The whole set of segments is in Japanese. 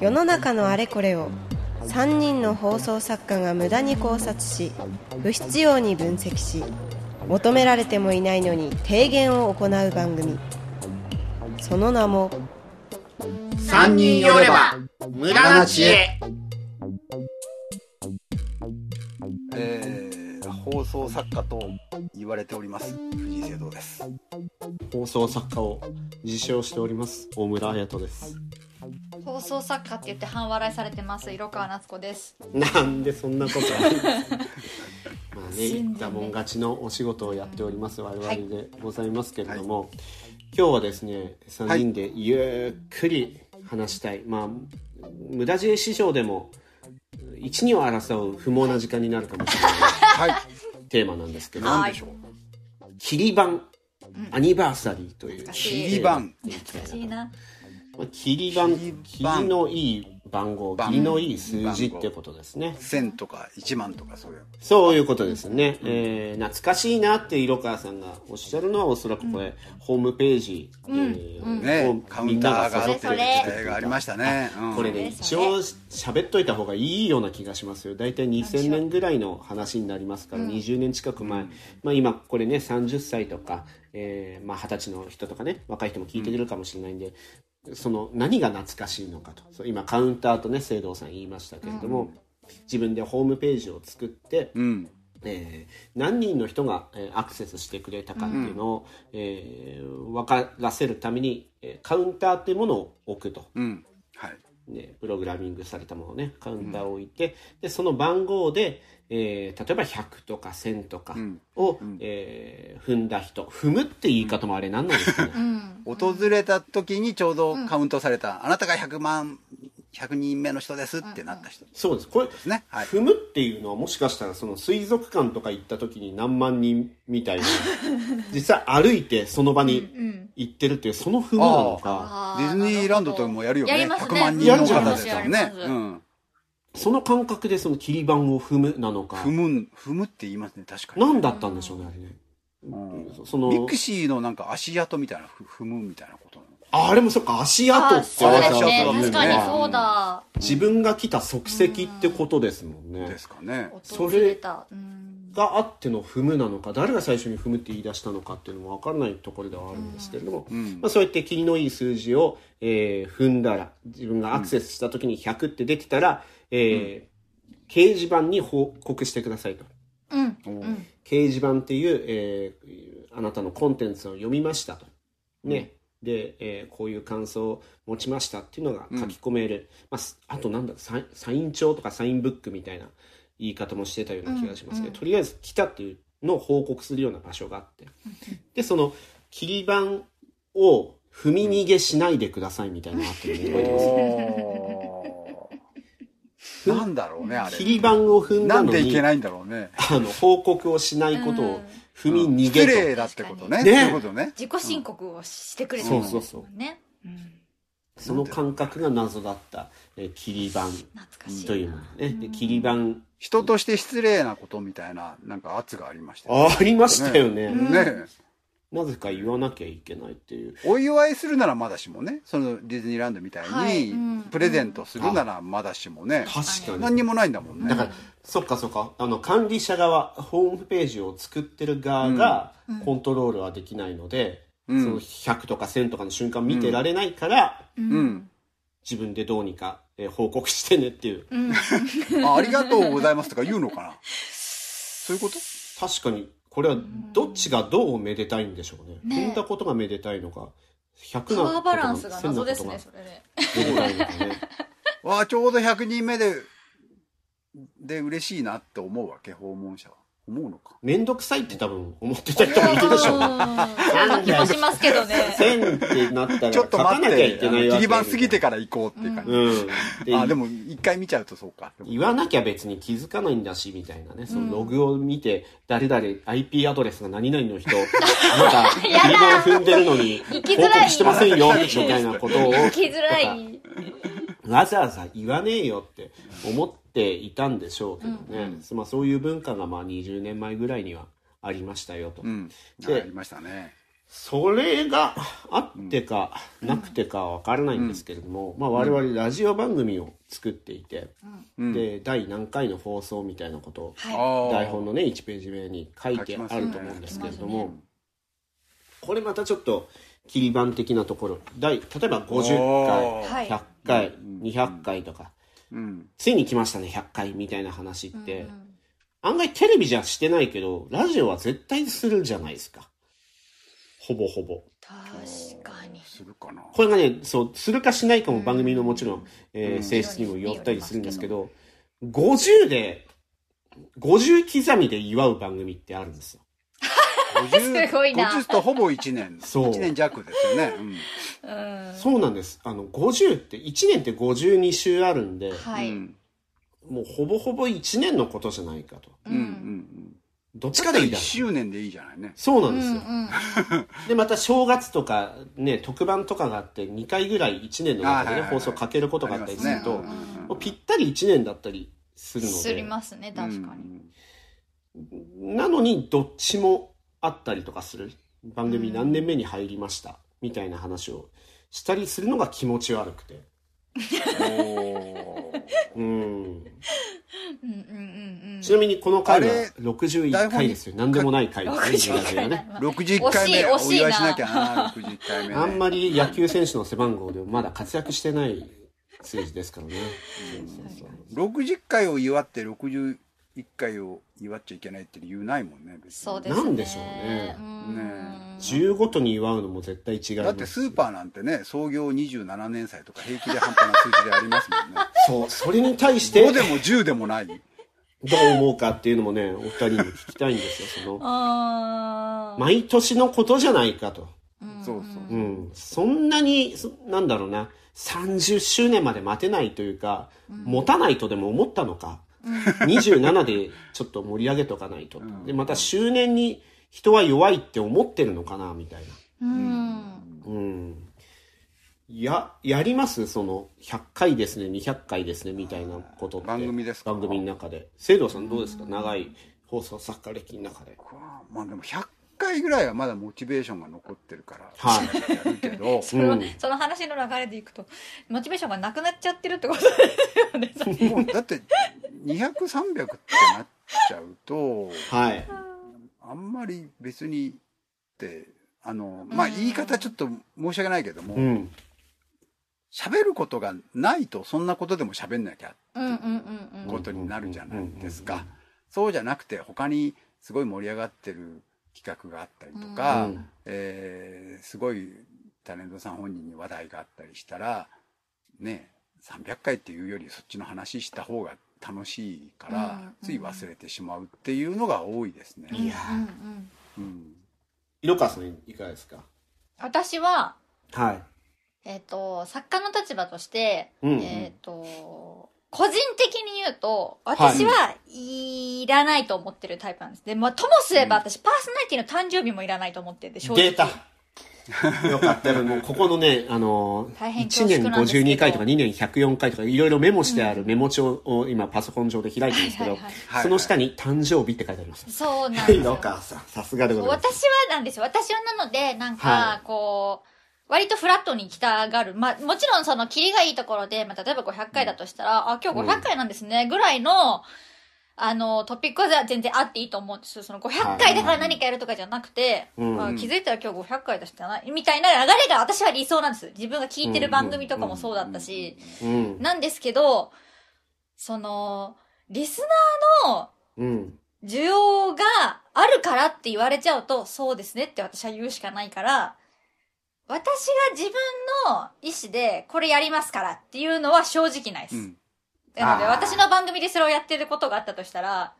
世の中のあれこれを3人の放送作家が無駄に考察し不必要に分析し求められてもいないのに提言を行う番組。その名も3人寄れば無駄な知恵。放送作家と言われております。藤井聖堂です。放送作家を自称しております。大村彩人です。放送作家って言って半笑いされてます。色川夏子です。なんでそんなことある まあね言ったもん勝ちのお仕事をやっております。我々でございますけれども、今日はですね3人でゆっくり話したい、まあ無駄知恵市場でも一二を争う不毛な時間になるかもしれない。はいテーマなんですけど何でしょう切り板アニバーサリーという切り板難しいな。まあ切り板切り板切りのいい番号番。切りのいい数字ってことですね。1000とか1万とかそういう。そういうことですね、えー懐かしいなって色川さんがおっしゃるのはおそらくこれ、ホームページ、えーね。をカウンターがそれ時代がありましたね、うんこれね一応喋っといた方がいいような気がしますよ。大体2000年ぐらいの話になりますから、20年近く前、まあ、今これね30歳とか、えーまあ、20歳の人とかね若い人も聞いてくるかもしれないんで、その何が懐かしいのかと。今カウンターとね聖堂さん言いましたけれども、自分でホームページを作って、うんえー何人の人が、えーアクセスしてくれたかっていうのを、えー分からせるために、えーカウンターっていうものを置くと、うん。はい。ね、プログラミングされたものをねカウンターを置いて、でその番号で、えー例えば100とか1000とかを、えー踏んだ人踏むって言い方もあれ何なんですかね、訪れた時にちょうどカウントされた、あなたが100万100人目の人ですってなった人、そうです。これすね。はい。踏むっていうのはもしかしたらその水族館とか行った時に何万人みたいな 実際歩いてその場に行ってるっていうその踏むなのか。ディズニーランドとかもやるよね。やりますね。100万人やるのじゃないですか方ですからねその感覚でそのキリ番を踏むなのか。踏む踏むって言いますね確かに。何だったんでしょうねあれね。うん。その mixi のなんか足跡みたいなふ踏むみたいなことああれもそっか足跡ってあそうです足ね跡だね。確かにそうだ。自分が来た足跡ってことですもんね。ですかね。訪れがあっての踏むなのか誰が最初に踏むって言い出したのかっていうのも分からないところではあるんですけれども、ん。まあ、そうやってキリのいい数字を、えー踏んだら自分がアクセスした時に100って出てたら、えー掲示板に報告してくださいと。うん。掲示板っていう、えーあなたのコンテンツを読みましたと。ね。で、えーこういう感想を持ちましたっていうのが書き込める。まあす、あとなんだサイ、サイン帳とかサインブックみたいな言い方もしてたような気がしますけど、とりあえず来たっていうのを報告するような場所があって。で、その、切り板を踏み逃げしないでくださいみたいなのがあってるの覚えてます？なんだろうねあれ。切り板を踏んだなんのに、でいけないんだろうね。あの、報告をしないことを踏み逃げ失と。礼だってことね。ねことね。自己申告をしてくれたそうそうそう。ね。その感覚が謎だった、えー切り板懐かしいというものね。で切り板、人として失礼なことみたいななんか圧がありましたよありましたよね。ねなぜか言わなきゃいけないっていう。お祝いするならまだしもねそのディズニーランドみたはい。にプレゼントするならまだしもね確かに。何にもないんだもんね。だから、そっかそっか。あの、管理者側、ホームページを作ってる側が、コントロールはできないので、うん。その100とか1000とかの瞬間見てられないから、うん。自分でどうにか、えー報告してねっていう。あありがとうございますとか言うのかな？そういうこと？確かに、これはどっちがどうめでたいんでしょうね。ね。踏んだことがめでたいのか、100パワーバランスが謎ですねそれね。めでたいのかね。わあちょうど100人目でで嬉しいなって思うわけ訪問者は思うのか？めんどくさいって多分思ってた人もいるでしょう。ね。そんな気もしますけどね。1000ってなったらちょっと書かなきゃ待っていけないわけ切り板過ぎてから行こうっていう感じ、うん。であでも一回見ちゃうとそうか。言わなきゃ別に気づかないんだし、みたいなね。そのログを見て、誰々 IP アドレスが何々の人、あ なた、切り板踏んでるのに、報きづらい。告してませんよ、みたいなことを、生きづらい。わざわざ言わねえよって思っていたんでしょうけどね。まあそういう文化がまあ20年前ぐらいにはありましたよと。うん。でありましたね。それがあってかなくてかは分からないんですけれども、まあ、我々ラジオ番組を作っていて、で第何回の放送みたいなことを台本のね1ページ目に書いてあると思うんですけれども、これまたちょっと切り板的なところ。第例えば50おー。回はい。100回200回とかうん。ついに来ましたね100回みたいな話って、案外テレビじゃしてないけどラジオは絶対するじゃないですか。ほぼほぼ。確かに。するかな。これがねそうするかしないかも番組のもちろん、えー性質にもよったりするんですけど50で50刻みで祝う番組ってあるんですよ50 すごいな。50とほぼ1年。そう。1年弱ですよね、うん。そうなんです。あの50って1年って52週あるんではい、うん。もうほぼほぼ1年のことじゃないかと。うん。うんうんどっちかでいいだ1周年でいいじゃないね。そうなんですよ、うん でまた正月とかね特番とかがあって2回ぐらい1年の中でね、あはいはいはい。放送かけることがあったりすると、ね。もうぴったり1年だったりするのすでりますね確かに、なのにどっちもあったりとかする？番組何年目に入りました？みたいな話をしたりするのが気持ち悪くて。うん。うんうんうんうん。ちなみにこの回はあれ61回ですよ。何でもない回。ですね。61回ね61回目。お祝いしなきゃ。な61回目。ねあんまり野球選手の背番号でもまだ活躍してない数字ですからね。そうそうそう。60回を祝って61回を祝っちゃいけないって理由ないもんね別に。そうですね。なんでしょうね。うん。ね10ごとに祝うのも絶対違いますだってスーパーなんてね創業27年祭とか平気で半端な数字でありますもんね。そうそれに対して。5でも10でもない？どう思うかっていうのもねお二人に聞きたいんですよその。毎年のことじゃないかと。そうそう。うん。そんなに、そなんだろうな、30周年まで待てないというか、持たないとでも思ったのか。27でちょっと盛り上げとかないと。で、また周年に人は弱いって思ってるのかな、みたいな。うんうん。や、やります？その、100回ですね、200回ですね、みたいなことって。番組ですか？番組の中で。聖堂さんどうですか？長い放送作家歴の中で。まあでも100回ぐらいはまだモチベーションが残ってるからはいやるけど それはうんその話の流れでいくとモチベーションがなくなっちゃってるってことですよねもうだって200300ってなっちゃうとはい。あんまり別にってあのまあ言い方ちょっと申し訳ないけどもうん。喋ることがないとそんなことでも喋んなきゃうんうんうんうん。ことになるじゃないですか。そうじゃなくて他にすごい盛り上がってる企画があったりとか、うん。えーすごいタレントさん本人に話題があったりしたらね300回っていうよりそっちの話した方が楽しいから、うんつい忘れてしまうっていうのが多いですね。いやうんうん。うん色川さんいかがですか？私ははい。えっ、と作家の立場として、うんうん。えっ、と個人的に言うと私はいらないと思ってるタイプなんです。で、まあ、ともすれば私パーソナリティの誕生日もいらないと思ってて正直。データ よかったよ。もうここのね、あのー、大変1年恐縮なんですけど。52回とか2年104回とかいろいろメモしてあるメモ帳を今パソコン上で開いてるんですけどその下に誕生日って書いてあります。そうなんですよ。色川さんさすがでございます。私はなんですよ。私はなので、なんはか、こう、割とフラットに行きたがる。まあ、もちろんその、キリがいいところで、まあ、例えば500回だとしたら、あ、今日500回なんですね、ぐらいの、あの、トピックは全然あっていいと思うんですよ。その500回だから何かやるとかじゃなくて、うんあ気づいたら今日500回だしたな、みたいな流れが私は理想なんです。自分が聞いてる番組とかもそうだったし、うんなんですけど、その、リスナーのうん需要があるからって言われちゃうと、そうですねって私は言うしかないから、私が自分の意思でこれやりますからっていうのは正直ないです。うんなので私の番組でそれをやってることがあったとしたら、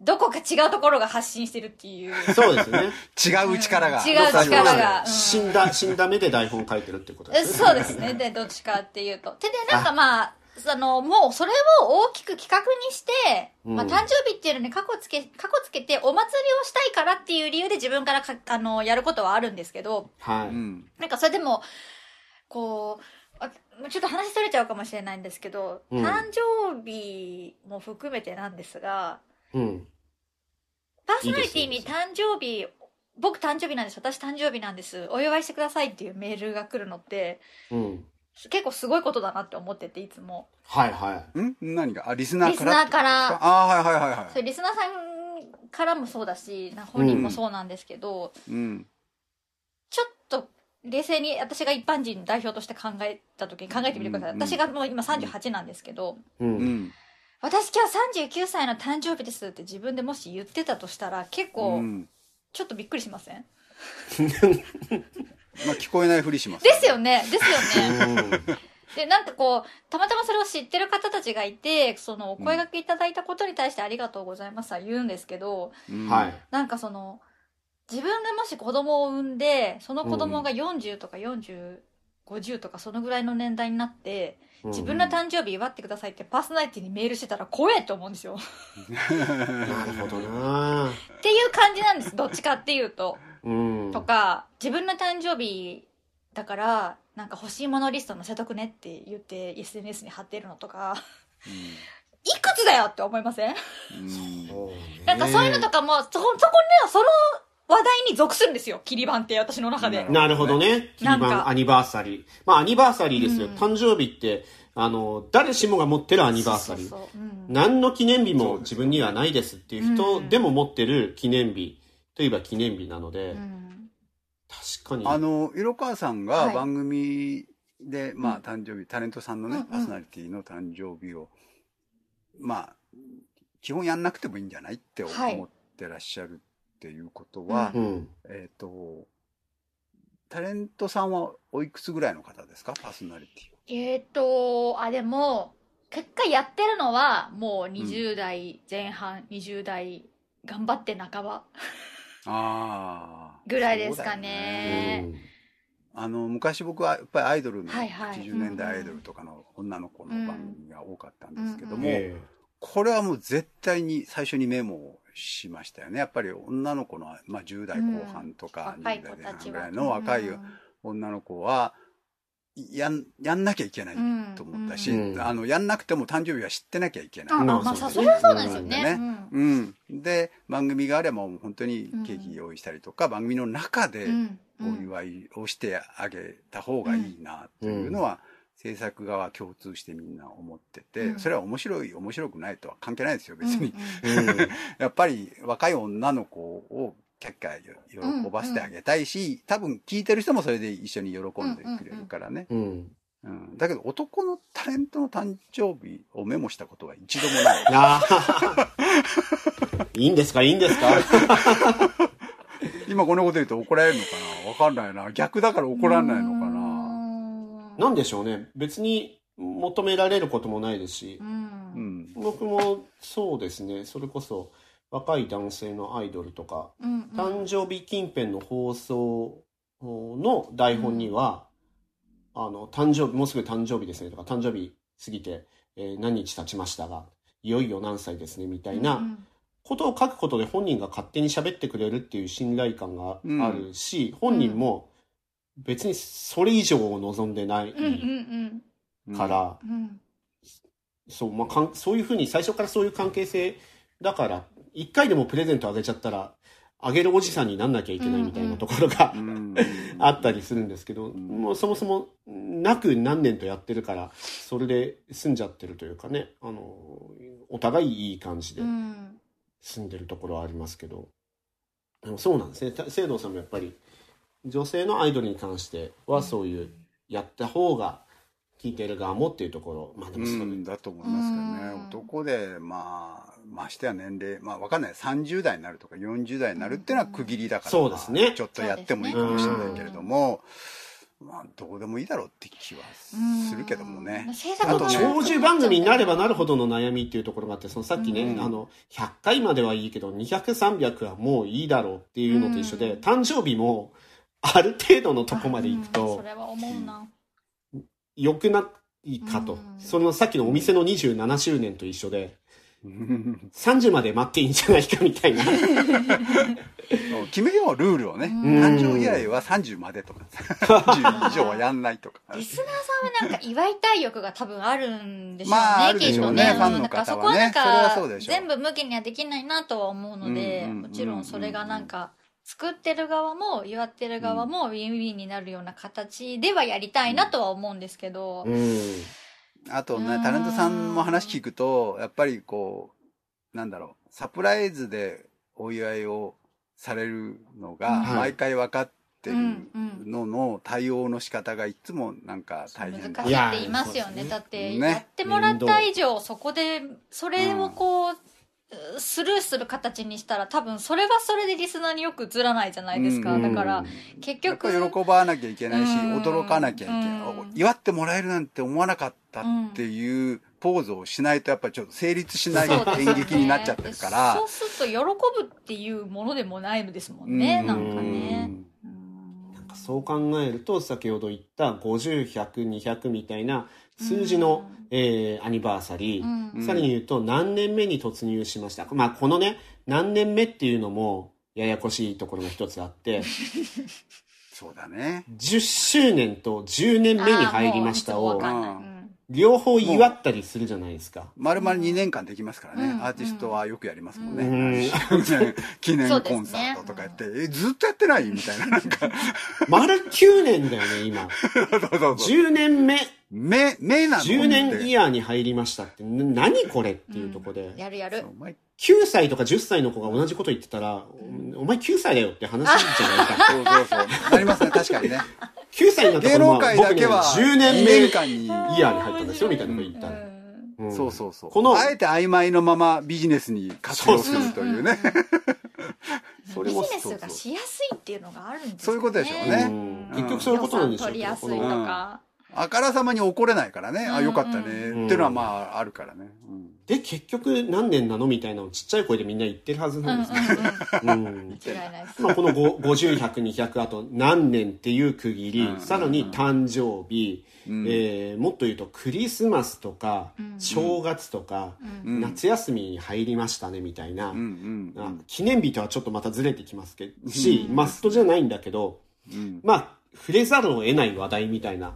どこか違うところが発信してるっていう。そうですね。違う力が。違う力が。うん。死んだ死んだ目で台本書いてるってことでえすね。そうですね。で、どっちかっていうと。で、で、なんかまあ、その、もうそれを大きく企画にして、うん。まあ、誕生日っていうのに過去つけ、過去つけてお祭りをしたいからっていう理由で自分からか、あの、やることはあるんですけど、はい、うん。なんかそれでも、こう、あちょっと話それちゃうかもしれないんですけど、うん。誕生日も含めてなんですが、うん。パーソナリティに誕生日僕誕生日なんです。私誕生日なんです。お祝いしてくださいっていうメールが来るのってうん。結構すごいことだなって思ってていつも。はいはい。ん？何が？あ、リスナーからーから。ああ、はいはいはいはい。それリスナーさんからもそうだしな本人もそうなんですけど、うん。冷静に私が一般人代表として考えた時に考えてみてください、うんうん私がもう今38なんですけど、う。うんん。私今日39歳の誕生日ですって自分でもし言ってたとしたら結う構ん。ちょっとびっくりしません、まあ、聞こえないふりします。ですよねですよねうんでなんかこうたまたまそれを知ってる方たちがいてそのお声掛けいただいたことに対してありがとうございますは言うんですけどうんはい。なんかその自分がもし子供を産んでその子供が40とか4050とかそのぐらいの年代になって自分の誕生日祝ってくださいってパーソナリティにメールしてたら怖えと思うんですよ。なるほどな。っていう感じなんですどっちかっていうと。うん。とか自分の誕生日だからなんか欲しいものリスト載せとくねって言って SNS に貼ってるのとかいくつだよって思いません？うん。なんかそういうのとかもそそこにはその話題に属するんですよ。切り板って私の中で。なるほどね。キリバンアニバーサリー。まあアニバーサリーですよ。うん。誕生日って、あの、誰しもが持ってるアニバーサリー。そうそうそう。うん。何の記念日も自分にはないですっていううん。人でも持ってる記念日といえば記念日なので、うん。確かに。あの、色川さんはい。が番組で、まあ、誕生日、タレントさんのね、うんうん。パーソナリティの誕生日を、まあ、基本やんなくてもいいんじゃないって思はい。ってらっしゃるっていうことは、ううん。えっ、と、タレントさんはおいくつぐらいの方ですか？パーソナリティえーっとあでも結果やってるのはもう20代前半、20代頑張って半ばああ。ぐらいですかね。うんあの、昔僕はやっぱりアイドルの、はいはい。80年代アイドルとかの女の子の番組が多かったんですけども、え。これはもう絶対に最初にメモをしましたよね。やっぱり女の子の、まあ、10代後半とか20若い代前半ぐらいの若い女の子は、やん、やんなきゃいけないうんと思ったし、うん。あの、やんなくても誕生日は知ってなきゃいけない。あまあまあさそれはそうなんですよね。うん。で、番組があればもう本当にケーキ用意したりとか、番組の中でうん。お祝いをしてあげた方がいいなというのは、制作側共通してみんな思ってて、うん。それは面白い面白くないとは関係ないですよ別に、うん。うん。やっぱり若い女の子をキャッキャ喜ばせてあげたいし、多分聞いてる人もそれで一緒に喜んでくれるからね、うん。うん。だけど男のタレントの誕生日をメモしたことは一度もない。いいんですかいいんですか？今このこと言うと怒られるのかな？わかんないな。逆だから怒らないのかななんでしょうね。別に求められることもないですし。う、ん。うん。僕もそうですね、それこそ若い男性のアイドルとか、うん誕生日近辺の放送の台本には、あの、誕生日、もうすぐ誕生日ですね。とか、誕生日過ぎて、えー何日経ちましたが、いよいよ何歳ですねみたいなことを書くことで本人が勝手に喋ってくれるっていう信頼感があるし、本人も別にそれ以上を望んでないうんうんうん。から、うん。そう、まあかん、そういうふうに最初からそういう関係性だから、一回でもプレゼントあげちゃったら、あげるおじさんになんなきゃいけないみたいなところが、うん あったりするんですけど、ん。もうそもそもなく何年とやってるから、それで済んじゃってるというかね、あの、お互いいい感じでうん。住んでるところはありますけど、でもそうなんですね。た聖堂さんもやっぱり、女性のアイドルに関してはそういう、やった方が、聞いてる側もっていうところ、まあでもそれ、う。ん、だと思いますけどね、うん。男でまあましてや年齢まあわかんない。30代になるとか40代になるっていうのは区切りだから、そうですね。まあちょっとやってもいいかもしれないけれども、まあどうでもいいだろうって気はするけどもね。あとね長寿番組になればなるほどの悩みっていうところがあって、そのさっきね、うん。あの、100回まではいいけど、200、300はもういいだろうっていうのと一緒で、うん。誕生日もある程度のとこまで行くうんとそ、れは思うな。良くないかと。うん。そのさっきのお店の27周年と一緒で、うん。30まで待っていいんじゃないかみたいな。決めようルールをね、ん。誕生日祝いは30までとか。30以上はやんないとか。リスナーさんはなんか祝いたい欲が多分あるんでしょうね、まああるでしょうねきっとファンの方はね。そこはなんそれはそうでしょう。か全部向きにはできないなとは思うので、もちろんそれがなんか作ってる側も祝ってる側もウィンウィンになるような形ではやりたいなとは思うんですけど、うん。あとねう、ん。タレントさんも話聞くと、やっぱりこう、なんだろう、サプライズでお祝いをされるのが、うん。毎回分かってるうんうんのの対応の仕方がいつもなんか大変難しいって言いますよね。いやだって、ね。やってもらった以上、そこで、それをこう、スルーする形にしたら多分それはそれでリスナーによく映らないじゃないですか。うん。だから、結局、喜ばなきゃいけないし、うん。驚かなきゃいけない、うん祝ってもらえるなんて思わなかったっていうポーズをしないとやっぱりちょっと成立しない演劇になっちゃってるから。そうすると喜ぶっていうものでもないのですもんね、うん。なんかね。そう考えると、先ほど言った50、100、200みたいな数字の、えーアニバーサリー、うんさらに言うと何年目に突入しました。まあ、このね、何年目っていうのも、ややこしいところが一つあって、そうだね。10周年と10年目に入りましたを両方祝ったりするじゃないですか。丸々2年間できますからね。うんアーティストはよくやりますもんね。うん 記念コンサートとかやって、え、ずっとやってないみたいな。なんか、丸9年だよね、今。そうそうそう。10年目、目、目なの？10年イヤーに入りましたって、な何これっていうところで、やるやるお。前9歳とか10歳の子が同じこと言ってたら、お前9歳だよって話じゃないか。そうそうそう。なりますね、確かにね。9歳になった芸子能界だけは、10年2目年間に。イヤーに入ったんですよ、みたいなこと言ったら。うんうんそうそうそう。このあえて曖昧のままビジネスに活用するというね。そ れもビジネスがしやすいっていうのがあるんですよね。そういうことでしょうねうん結局そういうことなんでしょう予算けど取りやすいとか。あからさまに怒れないからね。あ、うん。よかったね。っていうのはまあ、あるからね。うん。で、結局何年なのみたいなのをちっちゃい声でみんな言ってるはずうんうんなんですよ。うん。うん。間違いないです。まあこのご50、100、200、あと何年っていう区切り、うん。さらに誕生日、うん。えーもっと言うとクリスマスとか、うん。正月とか、うん。夏休みに入りましたねみたいな、うんうんあ記念日とはちょっとまたずれてきますけど、し、マストじゃないんだけど、うん。まあ、触れざるを得ない話題みたいな、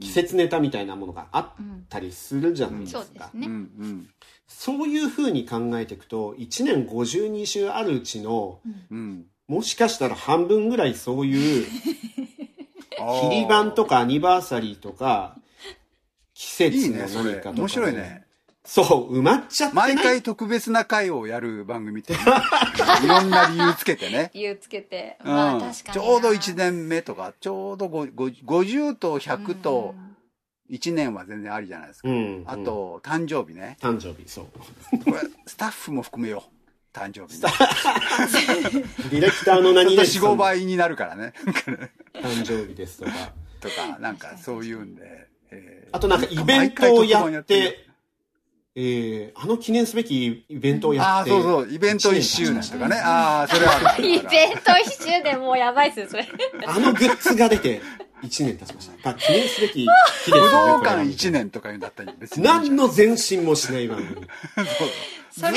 季節ネタみたいなものがあったりするじゃないですか。うんそうですね。うんそういうふうに考えていくと、1年52週あるうちの、うんもしかしたら半分ぐらいそういう、切り板とかアニバーサリーとか、季節のいいね、それ何か。とか、面白いね。。そう、埋まっちゃってない。毎回特別な回をやる番組って、いろんな理由つけてね。理由つけて。うんまあ確かにな。ちょうど1年目とか、ちょうどごご50と100と1年は全然ありじゃないですか。うん。あと、誕生日ね。誕生日、そう。これ、スタッフも含めよう。誕生日ね。ディレクターの何ちょっと4、5々さんの倍になるからね。誕生日ですとか。とか、なんかそういうんで。えーあとなんかイベントをやって、えー、あの記念すべきイベントをやああ、って。そうそう、イベント1周年とかね。ああ、それは イベント一周年もうやばいっすよ、それ。あのグッズが出て1年経ちました。まあ記念すべき日です武。道館これは1年とか言うんだったら別に。何の前進もしない 番組。ずーっ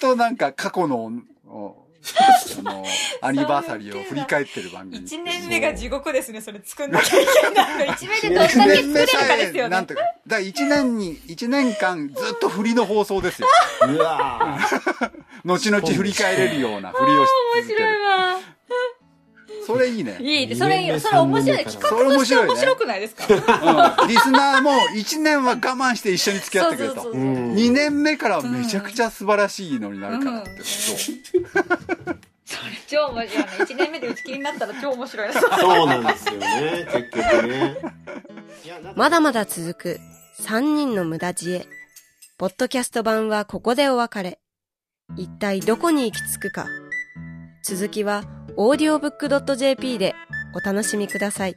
となんか過去の、お あの、アニバーサリーを振り返ってる番組。一年目が地獄ですね、それ作んなきゃいけないの。一年でどんだけ作れるかですよね。なんとか。だから1年に、1年間ずっと振りの放送ですよ。うわー 後々振り返れるような振りをし面続ける。白いわ。それいいね。いいね、それいいよ。それ面白い。企画として面白くないですか？うんリスナーも1年は我慢して一緒に付き合ってくれとそうそう。そううん2年目からめちゃくちゃ素晴らしいのになるからって。うんそう超面白いね。一年目で打ち切りになったら超面白い。そうなんですよね、結局ね。まだまだ続く3人の無駄知恵。ポッドキャスト版はここでお別れ。一体どこに行き着くか。続きは audiobook.jp でお楽しみください。